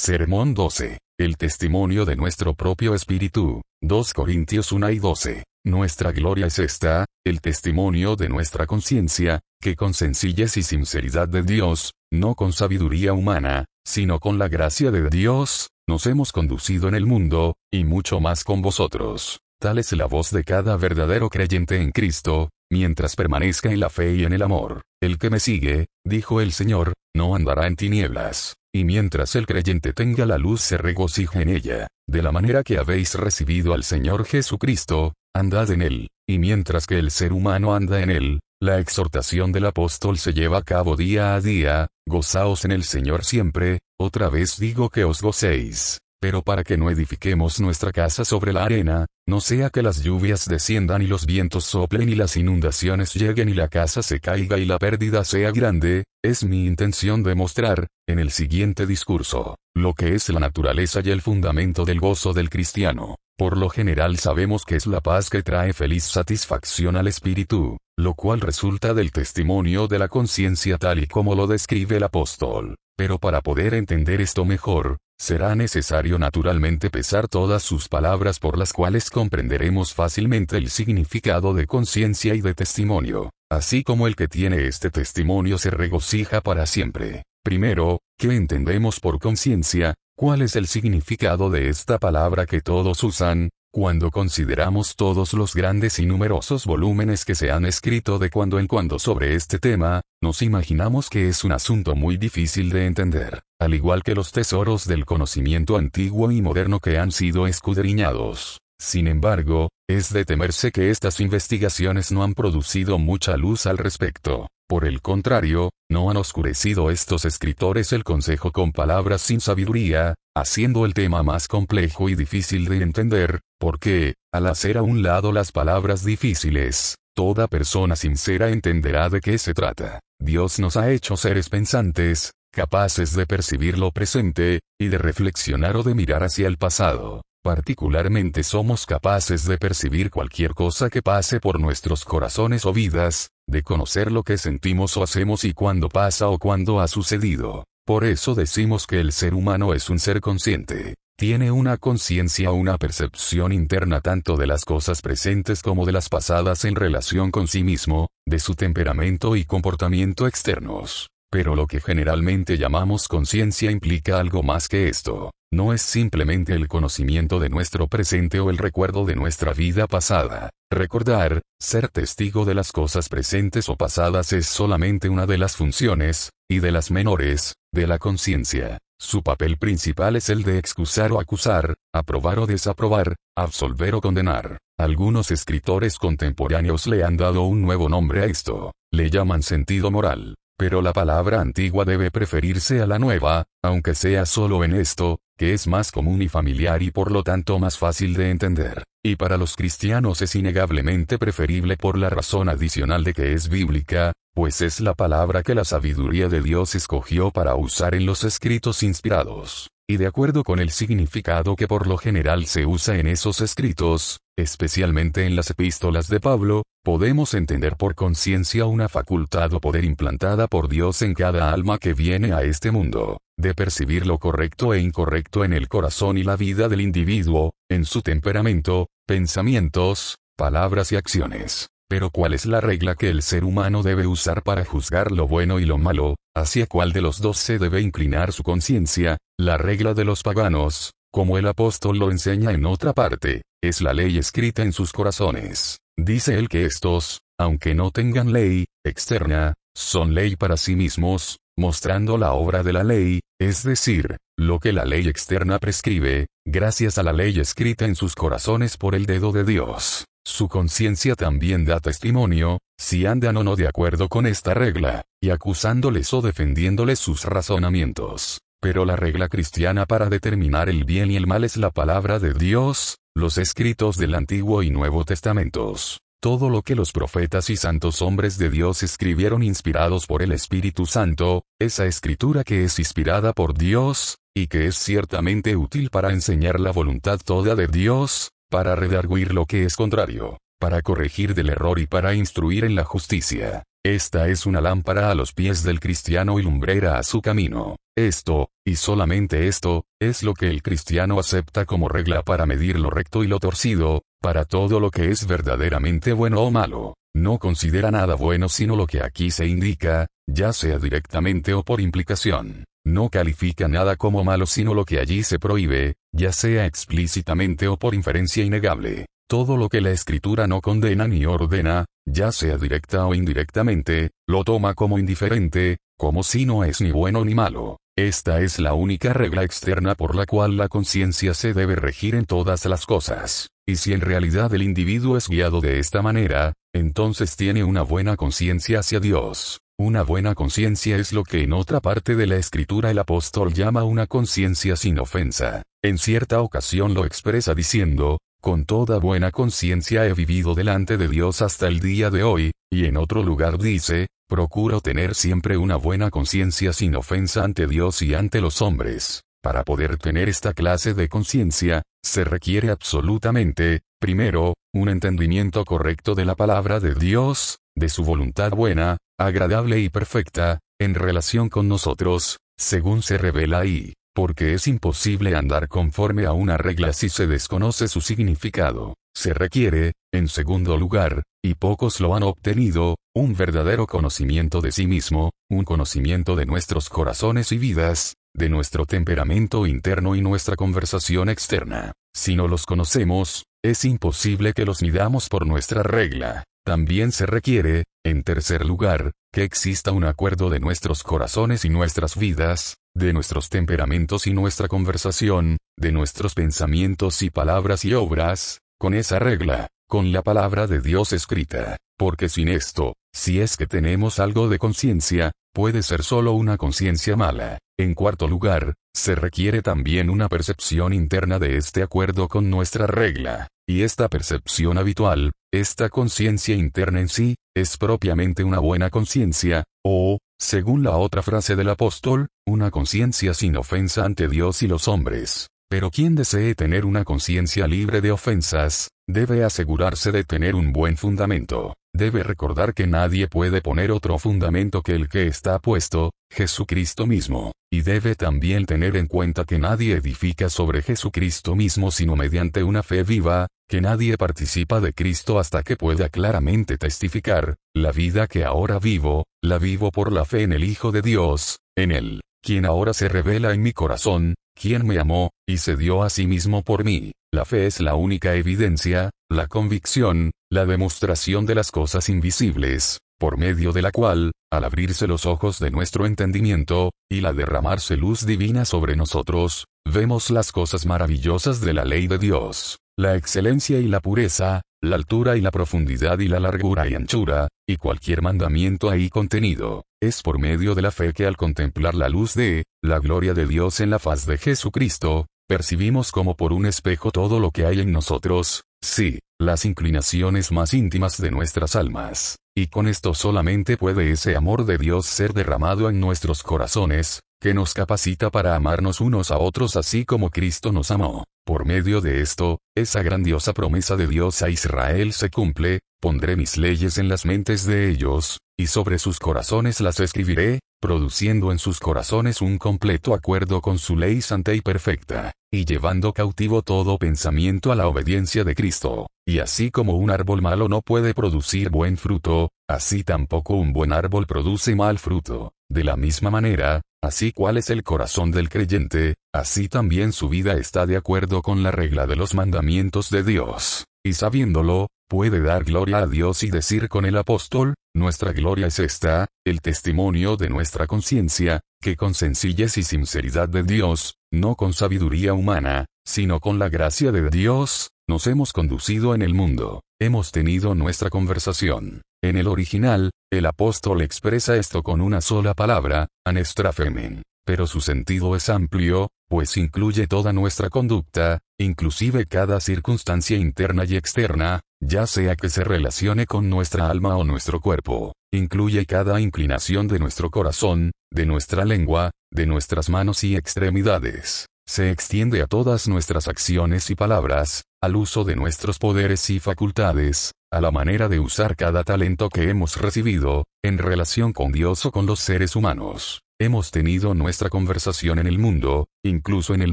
Sermón 12. El testimonio de nuestro propio espíritu. 2 Corintios 1 y 12. Nuestra gloria es esta, el testimonio de nuestra conciencia, que con sencillez y sinceridad de Dios, no con sabiduría humana, sino con la gracia de Dios, nos hemos conducido en el mundo, y mucho más con vosotros. Tal es la voz de cada verdadero creyente en Cristo, mientras permanezca en la fe y en el amor. El que me sigue, dijo el Señor, no andará en tinieblas. Y mientras el creyente tenga la luz se regocija en ella, de la manera que habéis recibido al Señor Jesucristo, andad en él, y mientras que el ser humano anda en él, la exhortación del apóstol se lleva a cabo día a día, gozaos en el Señor siempre, otra vez digo que os gocéis. Pero para que no edifiquemos nuestra casa sobre la arena, no sea que las lluvias desciendan y los vientos soplen y las inundaciones lleguen y la casa se caiga y la pérdida sea grande, es mi intención demostrar, en el siguiente discurso, lo que es la naturaleza y el fundamento del gozo del cristiano. Por lo general sabemos que es la paz que trae feliz satisfacción al espíritu, lo cual resulta del testimonio de la conciencia tal y como lo describe el apóstol. Pero para poder entender esto mejor, será necesario naturalmente pesar todas sus palabras por las cuales comprenderemos fácilmente el significado de conciencia y de testimonio, así como el que tiene este testimonio se regocija para siempre. Primero, ¿qué entendemos por conciencia? ¿Cuál es el significado de esta palabra que todos usan? Cuando consideramos todos los grandes y numerosos volúmenes que se han escrito de cuando en cuando sobre este tema, nos imaginamos que es un asunto muy difícil de entender, al igual que los tesoros del conocimiento antiguo y moderno que han sido escudriñados. Sin embargo, es de temerse que estas investigaciones no han producido mucha luz al respecto. Por el contrario, no han oscurecido estos escritores el consejo con palabras sin sabiduría, haciendo el tema más complejo y difícil de entender, porque, al hacer a un lado las palabras difíciles, toda persona sincera entenderá de qué se trata. Dios nos ha hecho seres pensantes, capaces de percibir lo presente, y de reflexionar o de mirar hacia el pasado. Particularmente somos capaces de percibir cualquier cosa que pase por nuestros corazones o vidas, de conocer lo que sentimos o hacemos y cuándo pasa o cuándo ha sucedido. Por eso decimos que el ser humano es un ser consciente. Tiene una conciencia o una percepción interna tanto de las cosas presentes como de las pasadas en relación con sí mismo, de su temperamento y comportamiento externos. Pero lo que generalmente llamamos conciencia implica algo más que esto. No es simplemente el conocimiento de nuestro presente o el recuerdo de nuestra vida pasada. Recordar, ser testigo de las cosas presentes o pasadas es solamente una de las funciones, y de las menores, de la conciencia. Su papel principal es el de excusar o acusar, aprobar o desaprobar, absolver o condenar. Algunos escritores contemporáneos le han dado un nuevo nombre a esto. Le llaman sentido moral. Pero la palabra antigua debe preferirse a la nueva, aunque sea solo en esto, que es más común y familiar y por lo tanto más fácil de entender. Y para los cristianos es innegablemente preferible por la razón adicional de que es bíblica, pues es la palabra que la sabiduría de Dios escogió para usar en los escritos inspirados. Y de acuerdo con el significado que por lo general se usa en esos escritos, especialmente en las epístolas de Pablo, podemos entender por conciencia una facultad o poder implantada por Dios en cada alma que viene a este mundo, de percibir lo correcto e incorrecto en el corazón y la vida del individuo, en su temperamento, pensamientos, palabras y acciones. Pero ¿cuál es la regla que el ser humano debe usar para juzgar lo bueno y lo malo? ¿Hacia cuál de los dos se debe inclinar su conciencia? La regla de los paganos, como el apóstol lo enseña en otra parte, es la ley escrita en sus corazones. Dice él que estos, aunque no tengan ley externa, son ley para sí mismos, mostrando la obra de la ley, es decir, lo que la ley externa prescribe, gracias a la ley escrita en sus corazones por el dedo de Dios. Su conciencia también da testimonio, si andan o no de acuerdo con esta regla, y acusándoles o defendiéndoles sus razonamientos. Pero la regla cristiana para determinar el bien y el mal es la palabra de Dios, los escritos del Antiguo y Nuevo Testamentos. Todo lo que los profetas y santos hombres de Dios escribieron inspirados por el Espíritu Santo, esa escritura que es inspirada por Dios, y que es ciertamente útil para enseñar la voluntad toda de Dios, para redarguir lo que es contrario, para corregir del error y para instruir en la justicia. Esta es una lámpara a los pies del cristiano y lumbrera a su camino. Esto, y solamente esto, es lo que el cristiano acepta como regla para medir lo recto y lo torcido, para todo lo que es verdaderamente bueno o malo. No considera nada bueno sino lo que aquí se indica, ya sea directamente o por implicación. No califica nada como malo sino lo que allí se prohíbe, ya sea explícitamente o por inferencia innegable. Todo lo que la escritura no condena ni ordena, ya sea directa o indirectamente, lo toma como indiferente, como si no es ni bueno ni malo. Esta es la única regla externa por la cual la conciencia se debe regir en todas las cosas. Y si en realidad el individuo es guiado de esta manera, entonces tiene una buena conciencia hacia Dios. Una buena conciencia es lo que en otra parte de la escritura el apóstol llama una conciencia sin ofensa. En cierta ocasión lo expresa diciendo, con toda buena conciencia he vivido delante de Dios hasta el día de hoy, y en otro lugar dice, procuro tener siempre una buena conciencia sin ofensa ante Dios y ante los hombres. Para poder tener esta clase de conciencia, se requiere absolutamente, primero, un entendimiento correcto de la palabra de Dios, de su voluntad buena, agradable y perfecta, en relación con nosotros, según se revela ahí porque es imposible andar conforme a una regla si se desconoce su significado. Se requiere, en segundo lugar, y pocos lo han obtenido, un verdadero conocimiento de sí mismo, un conocimiento de nuestros corazones y vidas, de nuestro temperamento interno y nuestra conversación externa. Si no los conocemos, es imposible que los midamos por nuestra regla. También se requiere, en tercer lugar, que exista un acuerdo de nuestros corazones y nuestras vidas, de nuestros temperamentos y nuestra conversación, de nuestros pensamientos y palabras y obras, con esa regla, con la palabra de Dios escrita, porque sin esto, si es que tenemos algo de conciencia, puede ser solo una conciencia mala. En cuarto lugar, se requiere también una percepción interna de este acuerdo con nuestra regla, y esta percepción habitual, esta conciencia interna en sí, es propiamente una buena conciencia, o, según la otra frase del apóstol, una conciencia sin ofensa ante Dios y los hombres. Pero quien desee tener una conciencia libre de ofensas, debe asegurarse de tener un buen fundamento. Debe recordar que nadie puede poner otro fundamento que el que está puesto, Jesucristo mismo. Y debe también tener en cuenta que nadie edifica sobre Jesucristo mismo sino mediante una fe viva, que nadie participa de Cristo hasta que pueda claramente testificar, la vida que ahora vivo, la vivo por la fe en el Hijo de Dios, en Él, quien ahora se revela en mi corazón, quien me amó, y se dio a sí mismo por mí. La fe es la única evidencia, la convicción, la demostración de las cosas invisibles, por medio de la cual, al abrirse los ojos de nuestro entendimiento, y la derramarse luz divina sobre nosotros, vemos las cosas maravillosas de la ley de Dios, la excelencia y la pureza, la altura y la profundidad y la largura y anchura, y cualquier mandamiento ahí contenido. Es por medio de la fe que al contemplar la luz de, la gloria de Dios en la faz de Jesucristo, percibimos como por un espejo todo lo que hay en nosotros, sí, las inclinaciones más íntimas de nuestras almas. Y con esto solamente puede ese amor de Dios ser derramado en nuestros corazones, que nos capacita para amarnos unos a otros así como Cristo nos amó. Por medio de esto, esa grandiosa promesa de Dios a Israel se cumple, pondré mis leyes en las mentes de ellos, y sobre sus corazones las escribiré, produciendo en sus corazones un completo acuerdo con su ley santa y perfecta, y llevando cautivo todo pensamiento a la obediencia de Cristo. Y así como un árbol malo no puede producir buen fruto, así tampoco un buen árbol produce mal fruto. De la misma manera, así cual es el corazón del creyente, así también su vida está de acuerdo con la regla de los mandamientos de Dios. Y sabiéndolo, puede dar gloria a Dios y decir con el apóstol, nuestra gloria es esta, el testimonio de nuestra conciencia, que con sencillez y sinceridad de Dios, no con sabiduría humana, sino con la gracia de Dios, nos hemos conducido en el mundo, hemos tenido nuestra conversación. En el original, el apóstol expresa esto con una sola palabra, anestrafemen pero su sentido es amplio, pues incluye toda nuestra conducta, inclusive cada circunstancia interna y externa, ya sea que se relacione con nuestra alma o nuestro cuerpo, incluye cada inclinación de nuestro corazón, de nuestra lengua, de nuestras manos y extremidades. Se extiende a todas nuestras acciones y palabras, al uso de nuestros poderes y facultades, a la manera de usar cada talento que hemos recibido, en relación con Dios o con los seres humanos. Hemos tenido nuestra conversación en el mundo, incluso en el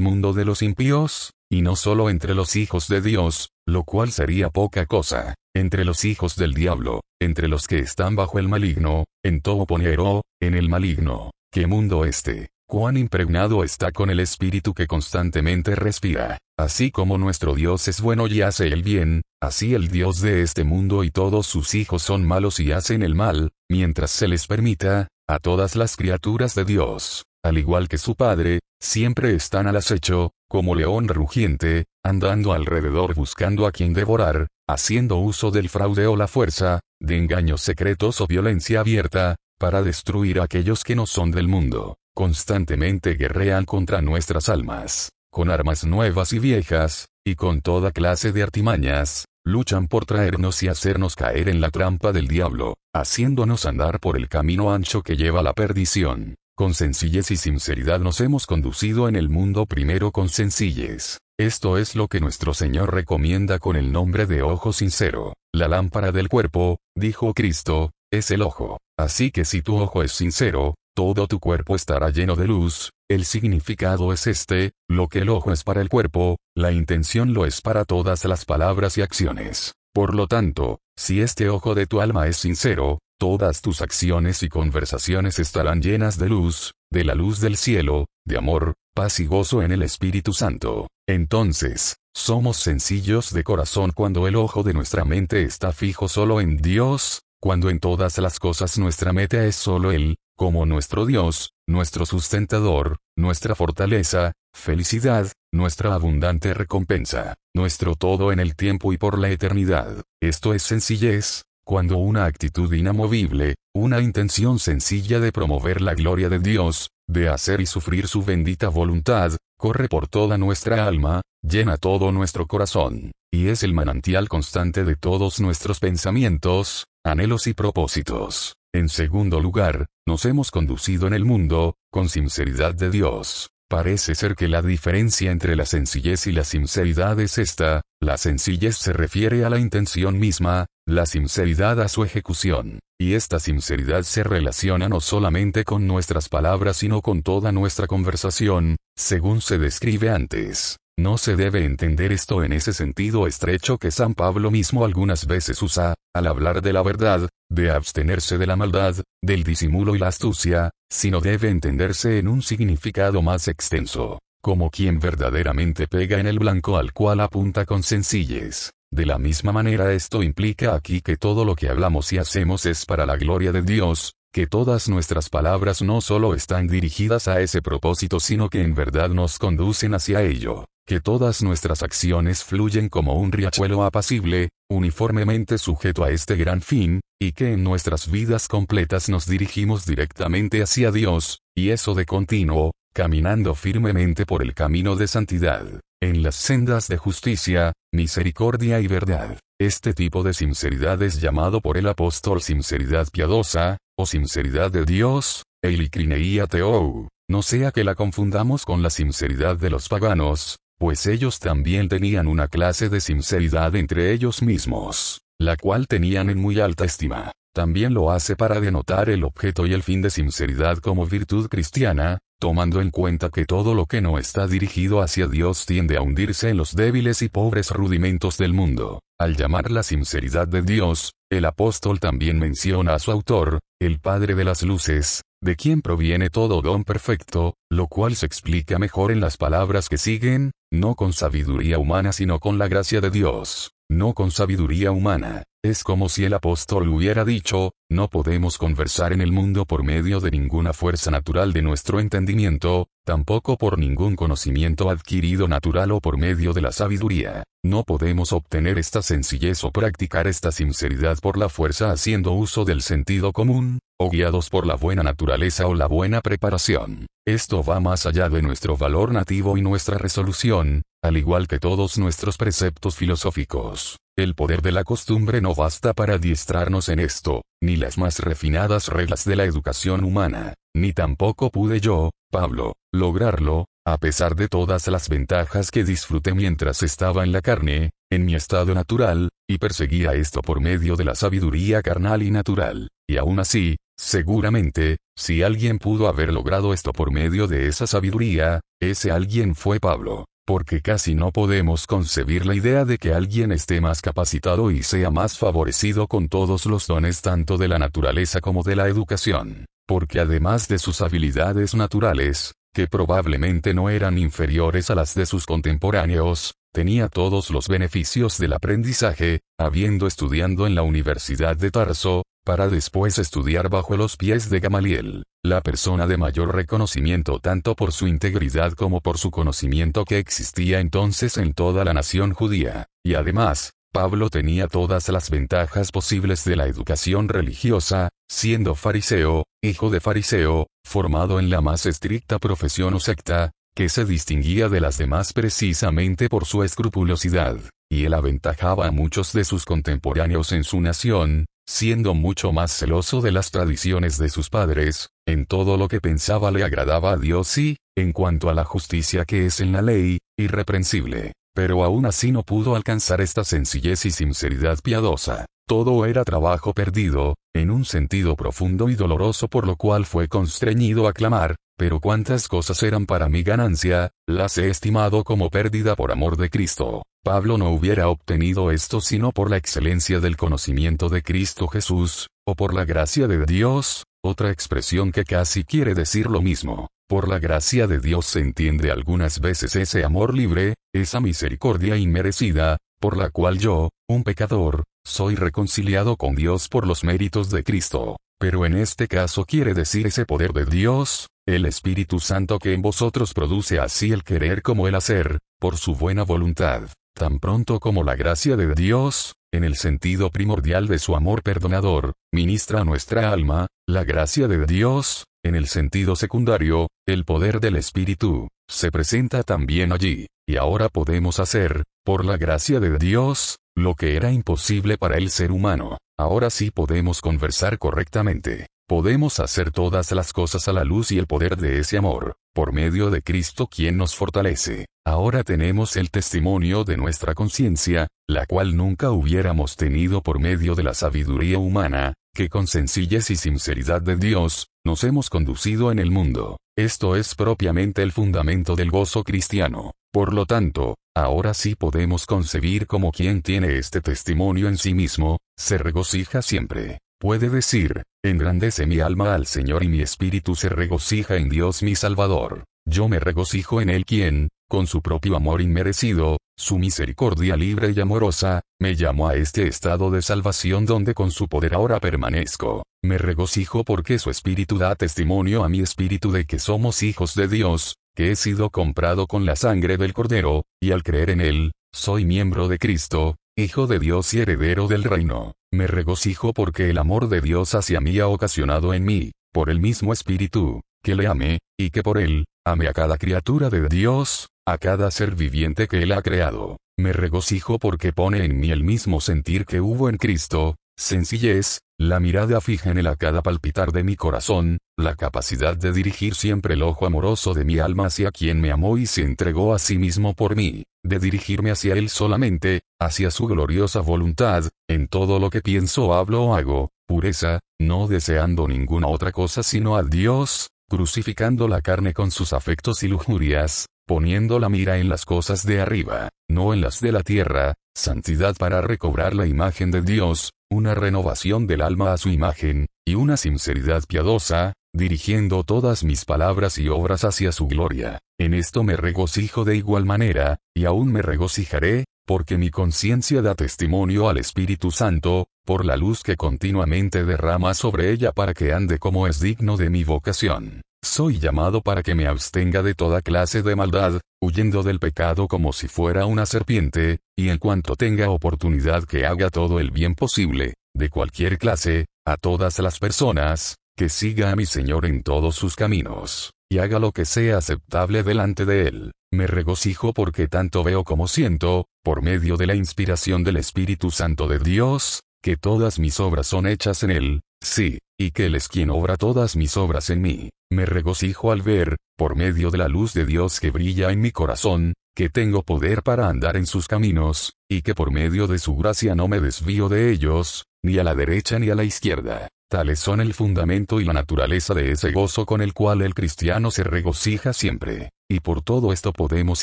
mundo de los impíos, y no solo entre los hijos de Dios, lo cual sería poca cosa, entre los hijos del diablo, entre los que están bajo el maligno, en todo ponero, en el maligno. ¿Qué mundo este? Cuán impregnado está con el espíritu que constantemente respira. Así como nuestro Dios es bueno y hace el bien, así el Dios de este mundo y todos sus hijos son malos y hacen el mal, mientras se les permita, a todas las criaturas de Dios, al igual que su Padre, siempre están al acecho, como león rugiente, andando alrededor buscando a quien devorar, haciendo uso del fraude o la fuerza, de engaños secretos o violencia abierta, para destruir a aquellos que no son del mundo. Constantemente guerrean contra nuestras almas, con armas nuevas y viejas, y con toda clase de artimañas, luchan por traernos y hacernos caer en la trampa del diablo, haciéndonos andar por el camino ancho que lleva a la perdición. Con sencillez y sinceridad nos hemos conducido en el mundo primero con sencillez. Esto es lo que nuestro Señor recomienda con el nombre de ojo sincero. La lámpara del cuerpo, dijo Cristo, es el ojo. Así que si tu ojo es sincero, todo tu cuerpo estará lleno de luz. El significado es este, lo que el ojo es para el cuerpo, la intención lo es para todas las palabras y acciones. Por lo tanto, si este ojo de tu alma es sincero, todas tus acciones y conversaciones estarán llenas de luz, de la luz del cielo, de amor, paz y gozo en el Espíritu Santo. Entonces, somos sencillos de corazón cuando el ojo de nuestra mente está fijo solo en Dios, cuando en todas las cosas nuestra meta es solo Él, como nuestro Dios, nuestro sustentador, nuestra fortaleza, felicidad, nuestra abundante recompensa, nuestro todo en el tiempo y por la eternidad. Esto es sencillez, cuando una actitud inamovible, una intención sencilla de promover la gloria de Dios, de hacer y sufrir su bendita voluntad, corre por toda nuestra alma, llena todo nuestro corazón, y es el manantial constante de todos nuestros pensamientos, anhelos y propósitos. En segundo lugar, nos hemos conducido en el mundo, con sinceridad de Dios. Parece ser que la diferencia entre la sencillez y la sinceridad es esta, la sencillez se refiere a la intención misma, la sinceridad a su ejecución, y esta sinceridad se relaciona no solamente con nuestras palabras sino con toda nuestra conversación, según se describe antes. No se debe entender esto en ese sentido estrecho que San Pablo mismo algunas veces usa, al hablar de la verdad, de abstenerse de la maldad, del disimulo y la astucia, sino debe entenderse en un significado más extenso, como quien verdaderamente pega en el blanco al cual apunta con sencillez. De la misma manera esto implica aquí que todo lo que hablamos y hacemos es para la gloria de Dios, que todas nuestras palabras no solo están dirigidas a ese propósito sino que en verdad nos conducen hacia ello que todas nuestras acciones fluyen como un riachuelo apacible, uniformemente sujeto a este gran fin, y que en nuestras vidas completas nos dirigimos directamente hacia Dios, y eso de continuo, caminando firmemente por el camino de santidad, en las sendas de justicia, misericordia y verdad. Este tipo de sinceridad es llamado por el apóstol sinceridad piadosa, o sinceridad de Dios, eilicrineia teou, no sea que la confundamos con la sinceridad de los paganos, pues ellos también tenían una clase de sinceridad entre ellos mismos, la cual tenían en muy alta estima. También lo hace para denotar el objeto y el fin de sinceridad como virtud cristiana, tomando en cuenta que todo lo que no está dirigido hacia Dios tiende a hundirse en los débiles y pobres rudimentos del mundo. Al llamar la sinceridad de Dios, el apóstol también menciona a su autor, el Padre de las Luces, de quien proviene todo don perfecto, lo cual se explica mejor en las palabras que siguen, no con sabiduría humana sino con la gracia de Dios, no con sabiduría humana. Es como si el apóstol hubiera dicho, no podemos conversar en el mundo por medio de ninguna fuerza natural de nuestro entendimiento, tampoco por ningún conocimiento adquirido natural o por medio de la sabiduría. No podemos obtener esta sencillez o practicar esta sinceridad por la fuerza haciendo uso del sentido común, o guiados por la buena naturaleza o la buena preparación. Esto va más allá de nuestro valor nativo y nuestra resolución, al igual que todos nuestros preceptos filosóficos. El poder de la costumbre no basta para adiestrarnos en esto, ni las más refinadas reglas de la educación humana, ni tampoco pude yo, Pablo, lograrlo, a pesar de todas las ventajas que disfruté mientras estaba en la carne, en mi estado natural, y perseguía esto por medio de la sabiduría carnal y natural. Y aún así, seguramente, si alguien pudo haber logrado esto por medio de esa sabiduría, ese alguien fue Pablo. Porque casi no podemos concebir la idea de que alguien esté más capacitado y sea más favorecido con todos los dones tanto de la naturaleza como de la educación. Porque además de sus habilidades naturales, que probablemente no eran inferiores a las de sus contemporáneos, tenía todos los beneficios del aprendizaje, habiendo estudiando en la Universidad de Tarso, para después estudiar bajo los pies de Gamaliel, la persona de mayor reconocimiento tanto por su integridad como por su conocimiento que existía entonces en toda la nación judía, y además, Pablo tenía todas las ventajas posibles de la educación religiosa, siendo fariseo, hijo de fariseo, formado en la más estricta profesión o secta, que se distinguía de las demás precisamente por su escrupulosidad, y él aventajaba a muchos de sus contemporáneos en su nación, siendo mucho más celoso de las tradiciones de sus padres, en todo lo que pensaba le agradaba a Dios y, en cuanto a la justicia que es en la ley, irreprensible pero aún así no pudo alcanzar esta sencillez y sinceridad piadosa. Todo era trabajo perdido, en un sentido profundo y doloroso por lo cual fue constreñido a clamar, pero cuántas cosas eran para mi ganancia, las he estimado como pérdida por amor de Cristo. Pablo no hubiera obtenido esto sino por la excelencia del conocimiento de Cristo Jesús, o por la gracia de Dios, otra expresión que casi quiere decir lo mismo. Por la gracia de Dios se entiende algunas veces ese amor libre, esa misericordia inmerecida, por la cual yo, un pecador, soy reconciliado con Dios por los méritos de Cristo. Pero en este caso quiere decir ese poder de Dios, el Espíritu Santo que en vosotros produce así el querer como el hacer, por su buena voluntad. Tan pronto como la gracia de Dios, en el sentido primordial de su amor perdonador, ministra a nuestra alma, la gracia de Dios, en el sentido secundario, el poder del Espíritu, se presenta también allí, y ahora podemos hacer, por la gracia de Dios, lo que era imposible para el ser humano. Ahora sí podemos conversar correctamente. Podemos hacer todas las cosas a la luz y el poder de ese amor, por medio de Cristo quien nos fortalece. Ahora tenemos el testimonio de nuestra conciencia, la cual nunca hubiéramos tenido por medio de la sabiduría humana, que con sencillez y sinceridad de Dios, nos hemos conducido en el mundo. Esto es propiamente el fundamento del gozo cristiano. Por lo tanto, ahora sí podemos concebir como quien tiene este testimonio en sí mismo, se regocija siempre. Puede decir, engrandece mi alma al Señor y mi espíritu se regocija en Dios mi Salvador. Yo me regocijo en Él quien, con su propio amor inmerecido, su misericordia libre y amorosa, me llamó a este estado de salvación donde con su poder ahora permanezco. Me regocijo porque su espíritu da testimonio a mi espíritu de que somos hijos de Dios, que he sido comprado con la sangre del Cordero, y al creer en él, soy miembro de Cristo, hijo de Dios y heredero del reino. Me regocijo porque el amor de Dios hacia mí ha ocasionado en mí, por el mismo espíritu, que le ame, y que por él, ame a cada criatura de Dios, a cada ser viviente que Él ha creado. Me regocijo porque pone en mí el mismo sentir que hubo en Cristo, sencillez, la mirada fija en Él a cada palpitar de mi corazón, la capacidad de dirigir siempre el ojo amoroso de mi alma hacia quien me amó y se entregó a sí mismo por mí, de dirigirme hacia Él solamente, hacia su gloriosa voluntad, en todo lo que pienso, hablo o hago, pureza, no deseando ninguna otra cosa sino a Dios, crucificando la carne con sus afectos y lujurias, poniendo la mira en las cosas de arriba, no en las de la tierra, santidad para recobrar la imagen de Dios, una renovación del alma a su imagen, y una sinceridad piadosa, dirigiendo todas mis palabras y obras hacia su gloria. En esto me regocijo de igual manera, y aún me regocijaré, porque mi conciencia da testimonio al Espíritu Santo, por la luz que continuamente derrama sobre ella para que ande como es digno de mi vocación. Soy llamado para que me abstenga de toda clase de maldad, huyendo del pecado como si fuera una serpiente, y en cuanto tenga oportunidad que haga todo el bien posible, de cualquier clase, a todas las personas, que siga a mi Señor en todos sus caminos, y haga lo que sea aceptable delante de Él. Me regocijo porque tanto veo como siento, por medio de la inspiración del Espíritu Santo de Dios, que todas mis obras son hechas en Él, sí, y que Él es quien obra todas mis obras en mí. Me regocijo al ver, por medio de la luz de Dios que brilla en mi corazón, que tengo poder para andar en sus caminos, y que por medio de su gracia no me desvío de ellos, ni a la derecha ni a la izquierda. Tales son el fundamento y la naturaleza de ese gozo con el cual el cristiano se regocija siempre. Y por todo esto podemos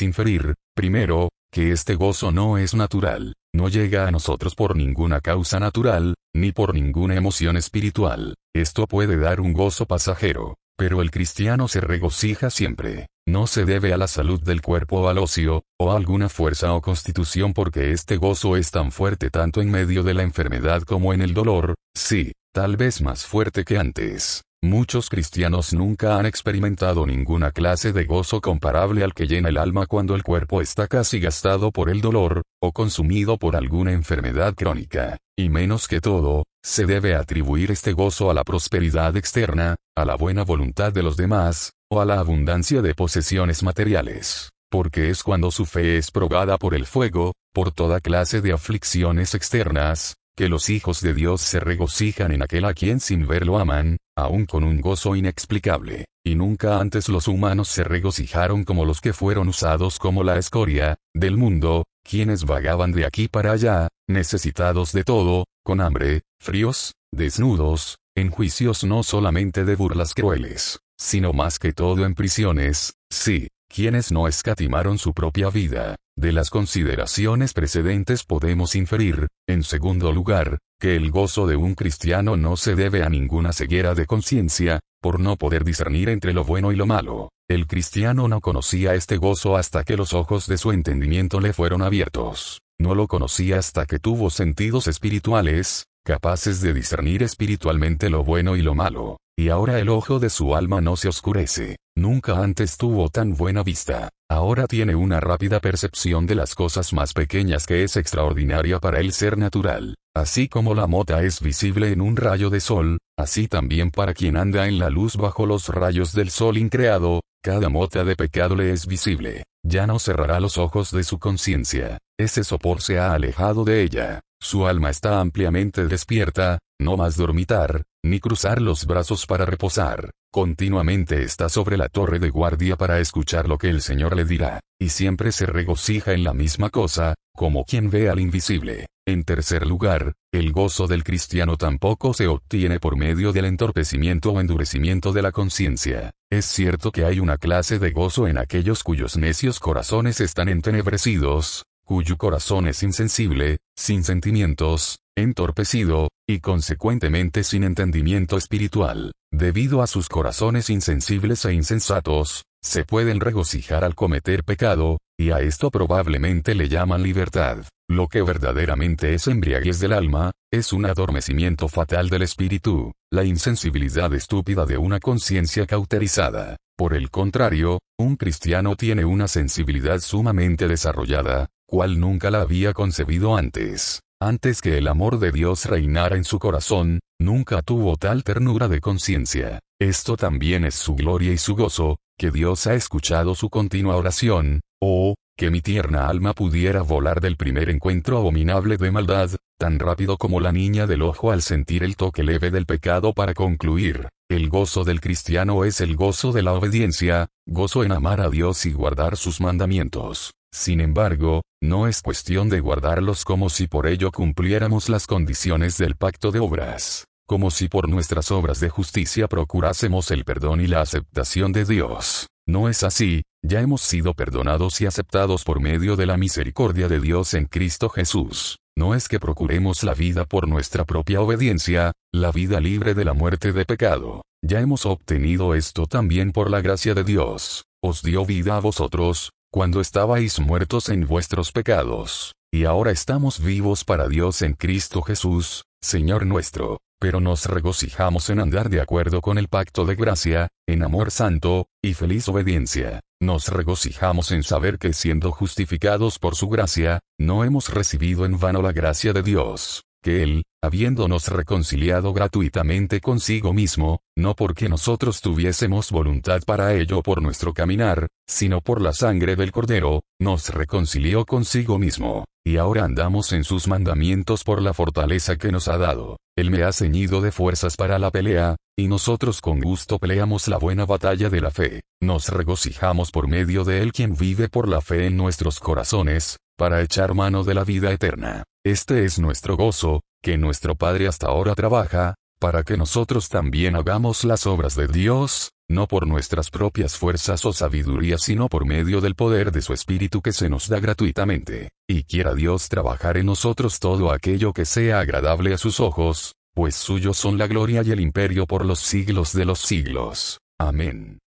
inferir, primero, que este gozo no es natural, no llega a nosotros por ninguna causa natural, ni por ninguna emoción espiritual. Esto puede dar un gozo pasajero, pero el cristiano se regocija siempre. No se debe a la salud del cuerpo o al ocio, o a alguna fuerza o constitución porque este gozo es tan fuerte tanto en medio de la enfermedad como en el dolor, sí, tal vez más fuerte que antes. Muchos cristianos nunca han experimentado ninguna clase de gozo comparable al que llena el alma cuando el cuerpo está casi gastado por el dolor, o consumido por alguna enfermedad crónica, y menos que todo, se debe atribuir este gozo a la prosperidad externa, a la buena voluntad de los demás, o a la abundancia de posesiones materiales, porque es cuando su fe es probada por el fuego, por toda clase de aflicciones externas, que los hijos de Dios se regocijan en aquel a quien sin verlo aman, aun con un gozo inexplicable, y nunca antes los humanos se regocijaron como los que fueron usados como la escoria, del mundo, quienes vagaban de aquí para allá, necesitados de todo, con hambre, fríos, desnudos, en juicios no solamente de burlas crueles, sino más que todo en prisiones, sí, quienes no escatimaron su propia vida. De las consideraciones precedentes podemos inferir, en segundo lugar, que el gozo de un cristiano no se debe a ninguna ceguera de conciencia, por no poder discernir entre lo bueno y lo malo. El cristiano no conocía este gozo hasta que los ojos de su entendimiento le fueron abiertos. No lo conocía hasta que tuvo sentidos espirituales, capaces de discernir espiritualmente lo bueno y lo malo. Y ahora el ojo de su alma no se oscurece. Nunca antes tuvo tan buena vista. Ahora tiene una rápida percepción de las cosas más pequeñas que es extraordinaria para el ser natural. Así como la mota es visible en un rayo de sol, así también para quien anda en la luz bajo los rayos del sol increado, cada mota de pecado le es visible. Ya no cerrará los ojos de su conciencia. Ese sopor se ha alejado de ella. Su alma está ampliamente despierta, no más dormitar, ni cruzar los brazos para reposar. Continuamente está sobre la torre de guardia para escuchar lo que el Señor le dirá, y siempre se regocija en la misma cosa, como quien ve al invisible. En tercer lugar, el gozo del cristiano tampoco se obtiene por medio del entorpecimiento o endurecimiento de la conciencia. Es cierto que hay una clase de gozo en aquellos cuyos necios corazones están entenebrecidos, cuyo corazón es insensible, sin sentimientos, entorpecido, y consecuentemente sin entendimiento espiritual. Debido a sus corazones insensibles e insensatos, se pueden regocijar al cometer pecado, y a esto probablemente le llaman libertad. Lo que verdaderamente es embriaguez del alma, es un adormecimiento fatal del espíritu, la insensibilidad estúpida de una conciencia cauterizada. Por el contrario, un cristiano tiene una sensibilidad sumamente desarrollada, cual nunca la había concebido antes. Antes que el amor de Dios reinara en su corazón, nunca tuvo tal ternura de conciencia. Esto también es su gloria y su gozo, que Dios ha escuchado su continua oración, oh, que mi tierna alma pudiera volar del primer encuentro abominable de maldad, tan rápido como la niña del ojo al sentir el toque leve del pecado para concluir. El gozo del cristiano es el gozo de la obediencia, gozo en amar a Dios y guardar sus mandamientos. Sin embargo, no es cuestión de guardarlos como si por ello cumpliéramos las condiciones del pacto de obras, como si por nuestras obras de justicia procurásemos el perdón y la aceptación de Dios. No es así, ya hemos sido perdonados y aceptados por medio de la misericordia de Dios en Cristo Jesús. No es que procuremos la vida por nuestra propia obediencia, la vida libre de la muerte de pecado. Ya hemos obtenido esto también por la gracia de Dios. Os dio vida a vosotros, cuando estabais muertos en vuestros pecados, y ahora estamos vivos para Dios en Cristo Jesús, Señor nuestro, pero nos regocijamos en andar de acuerdo con el pacto de gracia, en amor santo, y feliz obediencia. Nos regocijamos en saber que siendo justificados por su gracia, no hemos recibido en vano la gracia de Dios, que Él, habiéndonos reconciliado gratuitamente consigo mismo, no porque nosotros tuviésemos voluntad para ello por nuestro caminar, sino por la sangre del Cordero, nos reconcilió consigo mismo, y ahora andamos en sus mandamientos por la fortaleza que nos ha dado. Él me ha ceñido de fuerzas para la pelea, y nosotros con gusto peleamos la buena batalla de la fe. Nos regocijamos por medio de Él quien vive por la fe en nuestros corazones, para echar mano de la vida eterna. Este es nuestro gozo, que nuestro Padre hasta ahora trabaja, para que nosotros también hagamos las obras de Dios, no por nuestras propias fuerzas o sabiduría sino por medio del poder de su Espíritu que se nos da gratuitamente, y quiera Dios trabajar en nosotros todo aquello que sea agradable a sus ojos, pues suyos son la gloria y el imperio por los siglos de los siglos. Amén.